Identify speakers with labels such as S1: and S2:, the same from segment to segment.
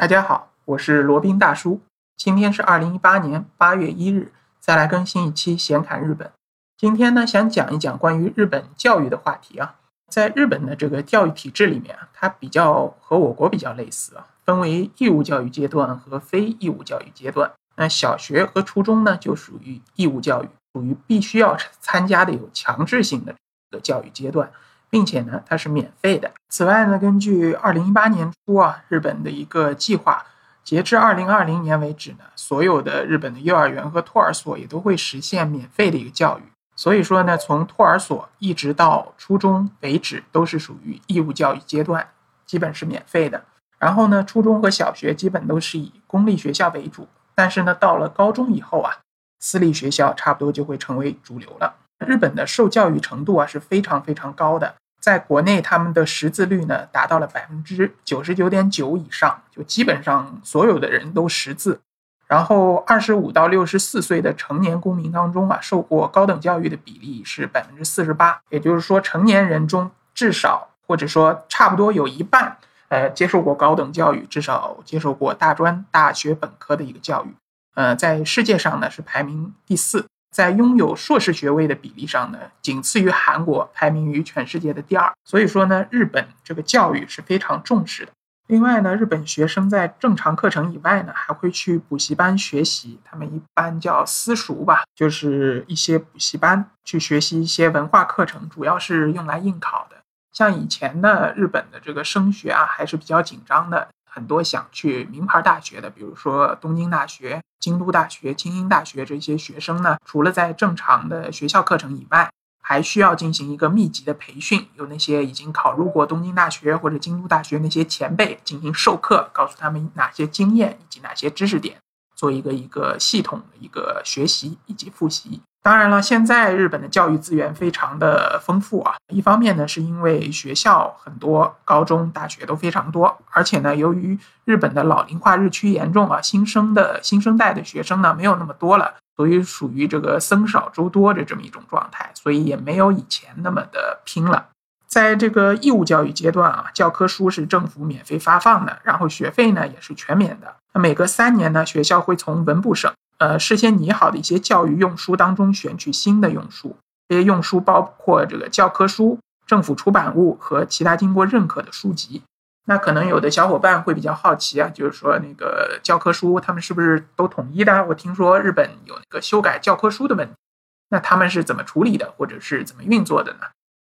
S1: 大家好，我是罗宾大叔。今天是二零一八年八月一日，再来更新一期闲侃日本。今天呢，想讲一讲关于日本教育的话题啊。在日本的这个教育体制里面啊，它比较和我国比较类似啊，分为义务教育阶段和非义务教育阶段。那小学和初中呢，就属于义务教育，属于必须要参加的有强制性的这个教育阶段。并且呢，它是免费的。此外呢，根据二零一八年初啊，日本的一个计划，截至二零二零年为止呢，所有的日本的幼儿园和托儿所也都会实现免费的一个教育。所以说呢，从托儿所一直到初中为止，都是属于义务教育阶段，基本是免费的。然后呢，初中和小学基本都是以公立学校为主，但是呢，到了高中以后啊，私立学校差不多就会成为主流了。日本的受教育程度啊是非常非常高的。在国内，他们的识字率呢达到了百分之九十九点九以上，就基本上所有的人都识字。然后，二十五到六十四岁的成年公民当中啊，受过高等教育的比例是百分之四十八，也就是说，成年人中至少或者说差不多有一半，呃，接受过高等教育，至少接受过大专、大学本科的一个教育。呃，在世界上呢是排名第四。在拥有硕士学位的比例上呢，仅次于韩国，排名于全世界的第二。所以说呢，日本这个教育是非常重视的。另外呢，日本学生在正常课程以外呢，还会去补习班学习，他们一般叫私塾吧，就是一些补习班去学习一些文化课程，主要是用来应考的。像以前呢，日本的这个升学啊，还是比较紧张的。很多想去名牌大学的，比如说东京大学、京都大学、清英大学这些学生呢，除了在正常的学校课程以外，还需要进行一个密集的培训，有那些已经考入过东京大学或者京都大学那些前辈进行授课，告诉他们哪些经验以及哪些知识点，做一个一个系统的一个学习以及复习。当然了，现在日本的教育资源非常的丰富啊。一方面呢，是因为学校很多，高中、大学都非常多，而且呢，由于日本的老龄化日趋严重啊，新生的新生代的学生呢没有那么多了，所以属于这个僧少粥多的这么一种状态，所以也没有以前那么的拼了。在这个义务教育阶段啊，教科书是政府免费发放的，然后学费呢也是全免的。那每隔三年呢，学校会从文部省。呃，事先拟好的一些教育用书当中选取新的用书，这些用书包括这个教科书、政府出版物和其他经过认可的书籍。那可能有的小伙伴会比较好奇啊，就是说那个教科书他们是不是都统一的？我听说日本有那个修改教科书的问题，那他们是怎么处理的，或者是怎么运作的呢？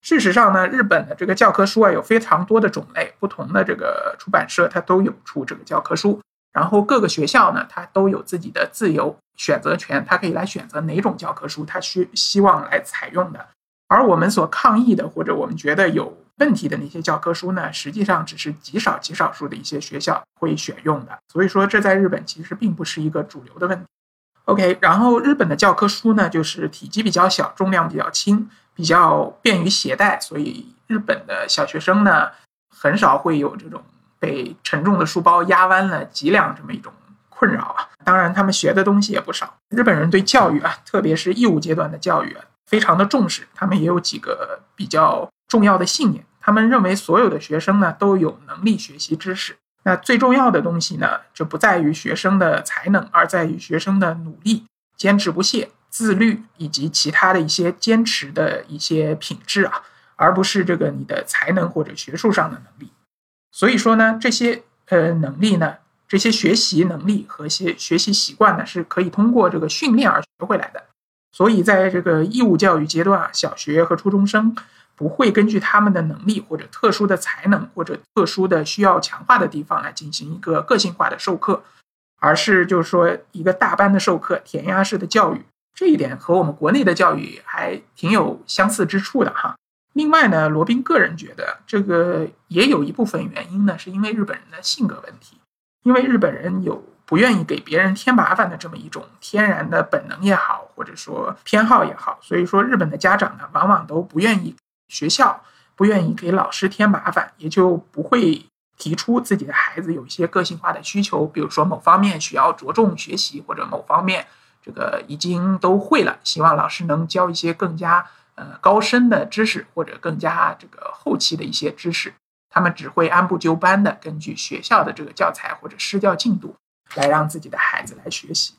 S1: 事实上呢，日本的这个教科书啊有非常多的种类，不同的这个出版社它都有出这个教科书。然后各个学校呢，它都有自己的自由选择权，它可以来选择哪种教科书，它需希望来采用的。而我们所抗议的，或者我们觉得有问题的那些教科书呢，实际上只是极少极少数的一些学校会选用的。所以说，这在日本其实并不是一个主流的问题。OK，然后日本的教科书呢，就是体积比较小，重量比较轻，比较便于携带，所以日本的小学生呢，很少会有这种。被沉重的书包压弯了脊梁这么一种困扰啊，当然他们学的东西也不少。日本人对教育啊，特别是义务阶段的教育啊，非常的重视。他们也有几个比较重要的信念，他们认为所有的学生呢都有能力学习知识。那最重要的东西呢，就不在于学生的才能，而在于学生的努力、坚持不懈、自律以及其他的一些坚持的一些品质啊，而不是这个你的才能或者学术上的能力。所以说呢，这些呃能力呢，这些学习能力和一些学习习惯呢，是可以通过这个训练而学回来的。所以在这个义务教育阶段啊，小学和初中生不会根据他们的能力或者特殊的才能或者特殊的需要强化的地方来进行一个个性化的授课，而是就是说一个大班的授课，填鸭式的教育。这一点和我们国内的教育还挺有相似之处的哈。另外呢，罗宾个人觉得，这个也有一部分原因呢，是因为日本人的性格问题。因为日本人有不愿意给别人添麻烦的这么一种天然的本能也好，或者说偏好也好，所以说日本的家长呢，往往都不愿意学校，不愿意给老师添麻烦，也就不会提出自己的孩子有一些个性化的需求，比如说某方面需要着重学习，或者某方面这个已经都会了，希望老师能教一些更加。呃，高深的知识或者更加这个后期的一些知识，他们只会按部就班的根据学校的这个教材或者施教进度来让自己的孩子来学习。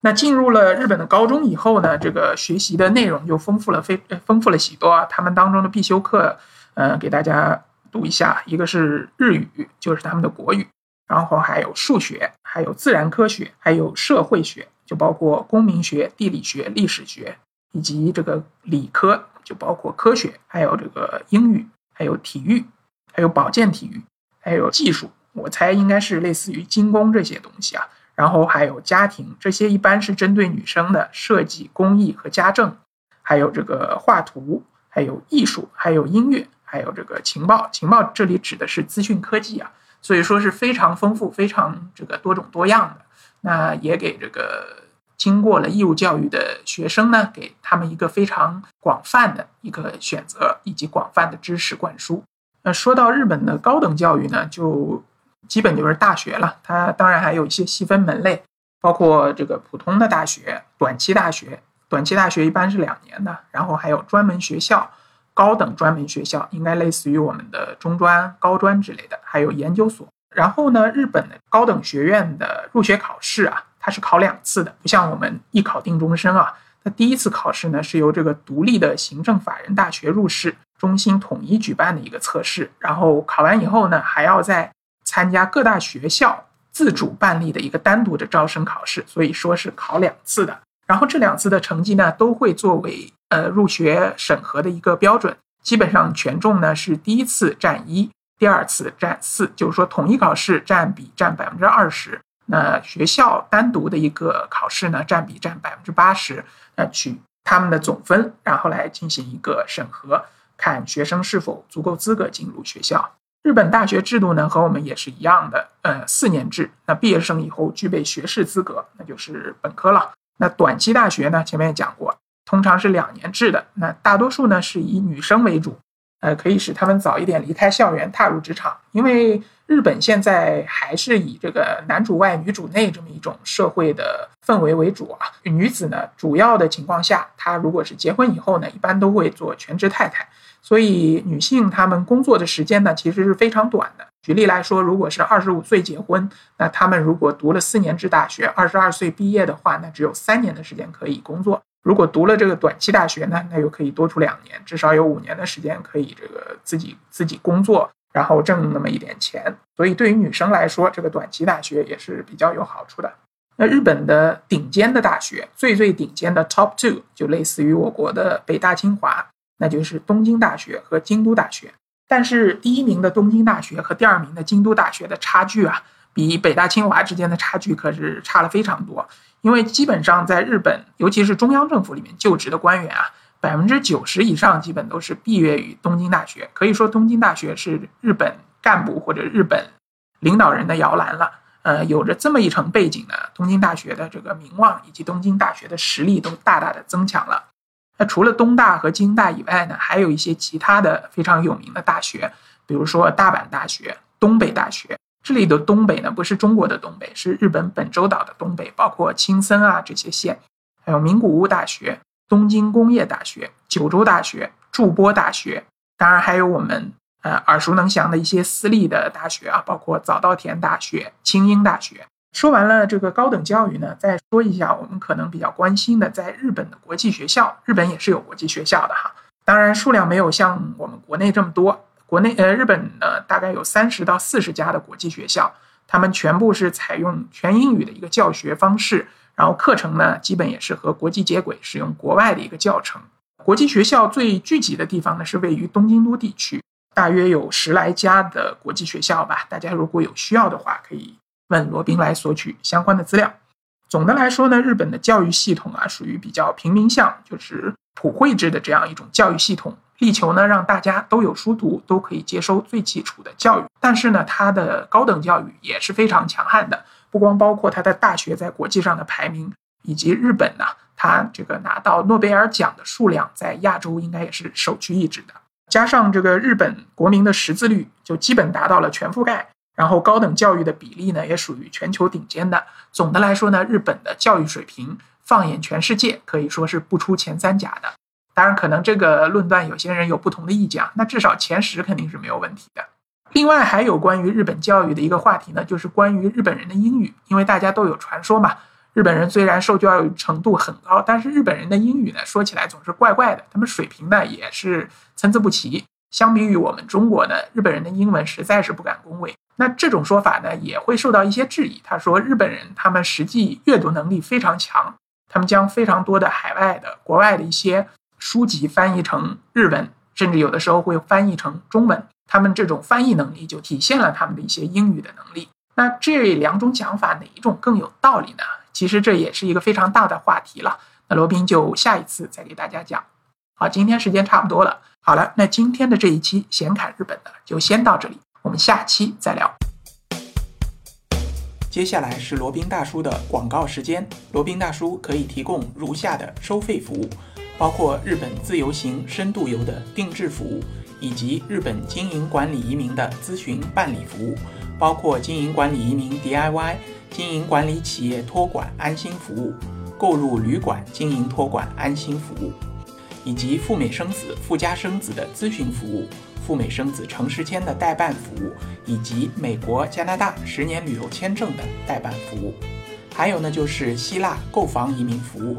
S1: 那进入了日本的高中以后呢，这个学习的内容就丰富了，非丰富了许多。他们当中的必修课，呃，给大家读一下：一个是日语，就是他们的国语；然后还有数学，还有自然科学，还有社会学，就包括公民学、地理学、历史学，以及这个理科，就包括科学，还有这个英语，还有体育，还有保健体育，还有技术。我猜应该是类似于精工这些东西啊。然后还有家庭，这些一般是针对女生的设计、工艺和家政，还有这个画图，还有艺术，还有音乐，还有这个情报。情报这里指的是资讯科技啊，所以说是非常丰富、非常这个多种多样的。那也给这个经过了义务教育的学生呢，给他们一个非常广泛的一个选择以及广泛的知识灌输。那说到日本的高等教育呢，就。基本就是大学了，它当然还有一些细分门类，包括这个普通的大学、短期大学。短期大学一般是两年的，然后还有专门学校、高等专门学校，应该类似于我们的中专、高专之类的，还有研究所。然后呢，日本的高等学院的入学考试啊，它是考两次的，不像我们一考定终身啊。它第一次考试呢，是由这个独立的行政法人大学入试中心统一举办的一个测试，然后考完以后呢，还要再参加各大学校自主办理的一个单独的招生考试，所以说是考两次的。然后这两次的成绩呢，都会作为呃入学审核的一个标准。基本上权重呢是第一次占一，第二次占四，就是说统一考试占比占百分之二十，那学校单独的一个考试呢占比占百分之八十。那取他们的总分，然后来进行一个审核，看学生是否足够资格进入学校。日本大学制度呢，和我们也是一样的，呃，四年制。那毕业生以后具备学士资格，那就是本科了。那短期大学呢，前面也讲过，通常是两年制的。那大多数呢是以女生为主，呃，可以使他们早一点离开校园，踏入职场。因为日本现在还是以这个男主外女主内这么一种社会的氛围为主啊。女子呢，主要的情况下，她如果是结婚以后呢，一般都会做全职太太。所以，女性她们工作的时间呢，其实是非常短的。举例来说，如果是二十五岁结婚，那她们如果读了四年制大学，二十二岁毕业的话，那只有三年的时间可以工作。如果读了这个短期大学呢，那又可以多出两年，至少有五年的时间可以这个自己自己工作，然后挣那么一点钱。所以，对于女生来说，这个短期大学也是比较有好处的。那日本的顶尖的大学，最最顶尖的 Top Two，就类似于我国的北大、清华。那就是东京大学和京都大学，但是第一名的东京大学和第二名的京都大学的差距啊，比北大清华之间的差距可是差了非常多。因为基本上在日本，尤其是中央政府里面就职的官员啊，百分之九十以上基本都是毕业于东京大学，可以说东京大学是日本干部或者日本领导人的摇篮了。呃，有着这么一层背景呢，东京大学的这个名望以及东京大学的实力都大大的增强了。那除了东大和京大以外呢，还有一些其他的非常有名的大学，比如说大阪大学、东北大学。这里的东北呢，不是中国的东北，是日本本州岛的东北，包括青森啊这些县，还有名古屋大学、东京工业大学、九州大学、筑波大学，当然还有我们呃耳熟能详的一些私立的大学啊，包括早稻田大学、青英大学。说完了这个高等教育呢，再说一下我们可能比较关心的，在日本的国际学校，日本也是有国际学校的哈，当然数量没有像我们国内这么多。国内呃，日本呢大概有三十到四十家的国际学校，他们全部是采用全英语的一个教学方式，然后课程呢基本也是和国际接轨，使用国外的一个教程。国际学校最聚集的地方呢是位于东京都地区，大约有十来家的国际学校吧。大家如果有需要的话，可以。问罗宾来索取相关的资料。总的来说呢，日本的教育系统啊，属于比较平民向，就是普惠制的这样一种教育系统，力求呢让大家都有书读，都可以接收最基础的教育。但是呢，它的高等教育也是非常强悍的，不光包括它的大学在国际上的排名，以及日本呢，它这个拿到诺贝尔奖的数量在亚洲应该也是首屈一指的。加上这个日本国民的识字率，就基本达到了全覆盖。然后高等教育的比例呢，也属于全球顶尖的。总的来说呢，日本的教育水平放眼全世界，可以说是不出前三甲的。当然，可能这个论断有些人有不同的意见啊，那至少前十肯定是没有问题的。另外还有关于日本教育的一个话题呢，就是关于日本人的英语，因为大家都有传说嘛，日本人虽然受教育程度很高，但是日本人的英语呢说起来总是怪怪的，他们水平呢也是参差不齐。相比于我们中国呢，日本人的英文实在是不敢恭维。那这种说法呢也会受到一些质疑。他说日本人他们实际阅读能力非常强，他们将非常多的海外的国外的一些书籍翻译成日文，甚至有的时候会翻译成中文。他们这种翻译能力就体现了他们的一些英语的能力。那这两种讲法哪一种更有道理呢？其实这也是一个非常大的话题了。那罗宾就下一次再给大家讲。好，今天时间差不多了。好了，那今天的这一期闲侃日本的就先到这里，我们下期再聊。接下来是罗宾大叔的广告时间。罗宾大叔可以提供如下的收费服务，包括日本自由行、深度游的定制服务。以及日本经营管理移民的咨询办理服务，包括经营管理移民 DIY、经营管理企业托管安心服务、购入旅馆经营托管安心服务，以及赴美生子、赴加生子的咨询服务、赴美生子城市签的代办服务，以及美国、加拿大十年旅游签证的代办服务。还有呢，就是希腊购房移民服务，